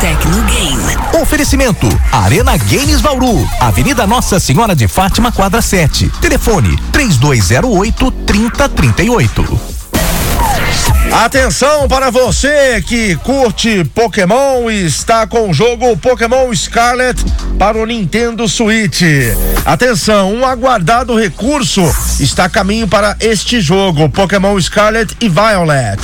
Tecnogame. Oferecimento Arena Games Bauru, Avenida Nossa Senhora de Fátima, quadra 7. Telefone 3208 3038. Atenção para você que curte Pokémon e está com o jogo Pokémon Scarlet para o Nintendo Switch. Atenção, um aguardado recurso está a caminho para este jogo, Pokémon Scarlet e Violet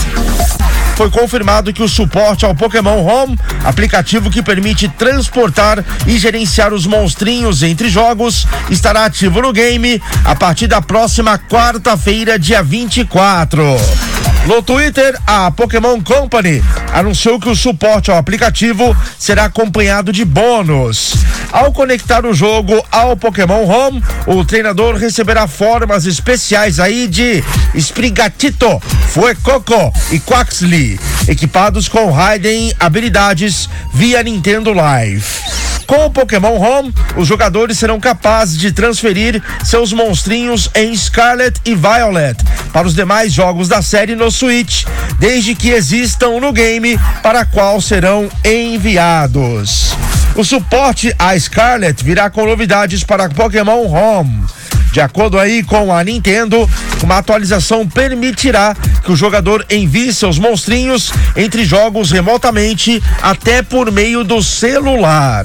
foi confirmado que o suporte ao Pokémon Home, aplicativo que permite transportar e gerenciar os monstrinhos entre jogos, estará ativo no game a partir da próxima quarta-feira, dia 24. No Twitter, a Pokémon Company anunciou que o suporte ao aplicativo será acompanhado de bônus. Ao conectar o jogo ao Pokémon Home, o treinador receberá formas especiais aí de Sprigatito, Fuecoco e Quaxley, equipados com Raiden habilidades via Nintendo Live. Com o Pokémon Home, os jogadores serão capazes de transferir seus monstrinhos em Scarlet e Violet para os demais jogos da série no Switch, desde que existam no game para qual serão enviados. O suporte a Scarlet virá com novidades para Pokémon Home. De acordo aí com a Nintendo, uma atualização permitirá que o jogador envie seus monstrinhos entre jogos remotamente até por meio do celular.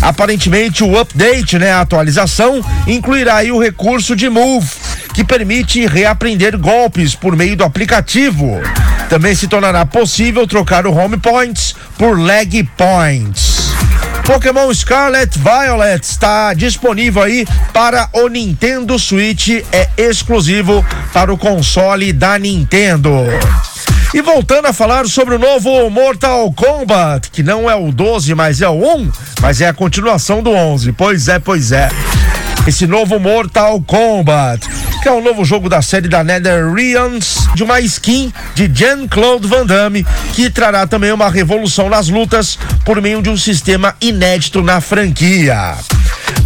Aparentemente o update, né, a atualização, incluirá o recurso de Move, que permite reaprender golpes por meio do aplicativo. Também se tornará possível trocar o Home Points por Leg Points. Pokémon Scarlet Violet está disponível aí para o Nintendo Switch, é exclusivo para o console da Nintendo. E voltando a falar sobre o novo Mortal Kombat, que não é o 12, mas é o 1, mas é a continuação do 11. Pois é, pois é. Esse novo Mortal Kombat que é o novo jogo da série da NetherRealms, de uma skin de Jean-Claude Van Damme, que trará também uma revolução nas lutas por meio de um sistema inédito na franquia.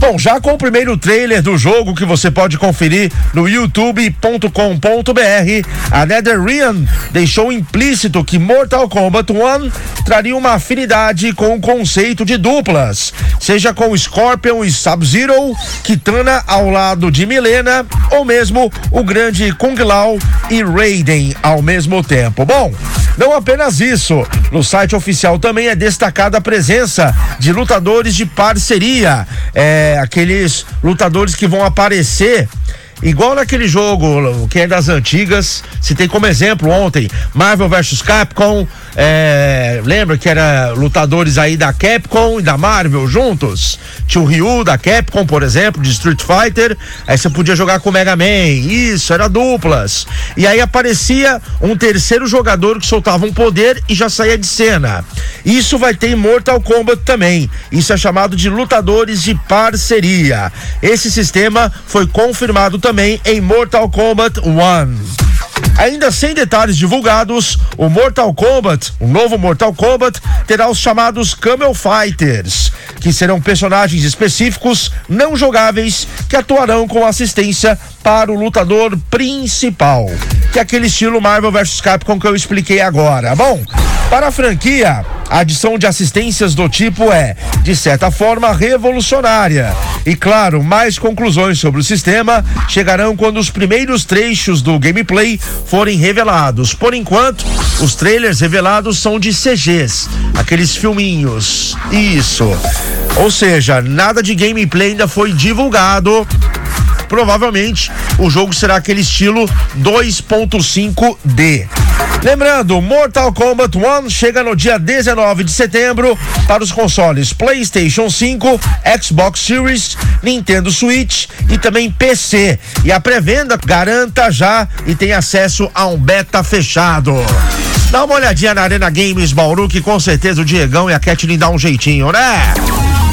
Bom, já com o primeiro trailer do jogo que você pode conferir no youtube.com.br, a NetherRealm deixou implícito que Mortal Kombat 1 traria uma afinidade com o conceito de duplas, seja com Scorpion e Sub-Zero, Kitana ao lado de Milena, ou mesmo o grande Kung Lao e Raiden ao mesmo tempo. Bom, não apenas isso, no site oficial também é destacada a presença de lutadores de parceria, é, aqueles lutadores que vão aparecer igual naquele jogo que é das antigas, se tem como exemplo ontem, Marvel vs Capcom, é, lembra que era lutadores aí da Capcom e da Marvel juntos? Tinha o Ryu da Capcom, por exemplo, de Street Fighter. Aí você podia jogar com o Mega Man. Isso, era duplas. E aí aparecia um terceiro jogador que soltava um poder e já saía de cena. Isso vai ter em Mortal Kombat também. Isso é chamado de lutadores de parceria. Esse sistema foi confirmado também em Mortal Kombat 1. Ainda sem detalhes divulgados, o Mortal Kombat, o novo Mortal Kombat, terá os chamados Camel Fighters, que serão personagens específicos não jogáveis que atuarão com assistência para o lutador principal, que é aquele estilo Marvel vs Capcom que eu expliquei agora. Bom, para a franquia, a adição de assistências do tipo é, de certa forma, revolucionária. E claro, mais conclusões sobre o sistema chegarão quando os primeiros trechos do gameplay forem revelados. Por enquanto, os trailers revelados são de CGs, aqueles filminhos. Isso. Ou seja, nada de gameplay ainda foi divulgado provavelmente o jogo será aquele estilo 2.5D. Lembrando, Mortal Kombat 1 chega no dia 19 de setembro para os consoles PlayStation 5, Xbox Series, Nintendo Switch e também PC. E a pré-venda garanta já e tem acesso a um beta fechado. Dá uma olhadinha na Arena Games Bauru, que com certeza o Diegão e a Kathleen dá um jeitinho, né?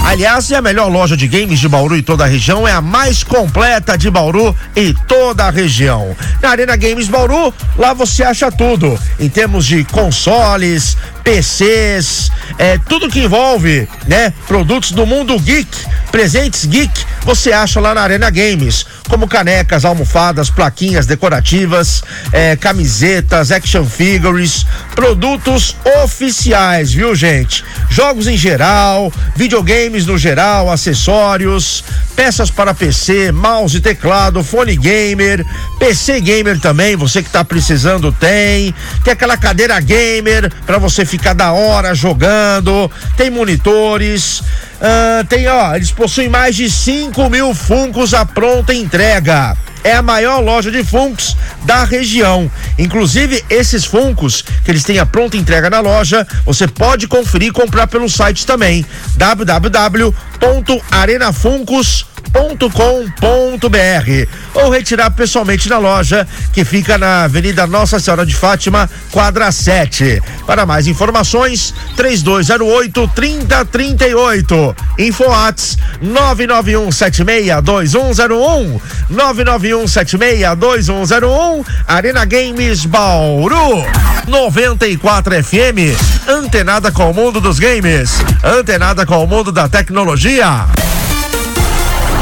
Aliás, é a melhor loja de games de Bauru e toda a região, é a mais completa de Bauru e toda a região. Na Arena Games Bauru, lá você acha tudo, em termos de consoles, PCs, é, tudo que envolve, né, produtos do mundo geek, presentes geek, você acha lá na Arena Games como canecas, almofadas, plaquinhas decorativas, eh, camisetas, action figures, produtos oficiais, viu, gente? Jogos em geral, videogames no geral, acessórios, peças para PC, mouse e teclado, fone gamer, PC gamer também, você que tá precisando tem. Tem aquela cadeira gamer para você ficar da hora jogando, tem monitores. Uh, tem, ó, eles possuem mais de 5 mil Funcos à pronta entrega. É a maior loja de Funcos da região. Inclusive, esses Funcos que eles têm a pronta entrega na loja, você pode conferir e comprar pelo site também. www.arenafuncos.com com.br ou retirar pessoalmente na loja que fica na Avenida Nossa Senhora de Fátima, quadra 7. Para mais informações, 3208 3038. Infoats 991 762101 991 762101 Arena Games Bauru 94 FM antenada com o mundo dos games. Antenada com o mundo da tecnologia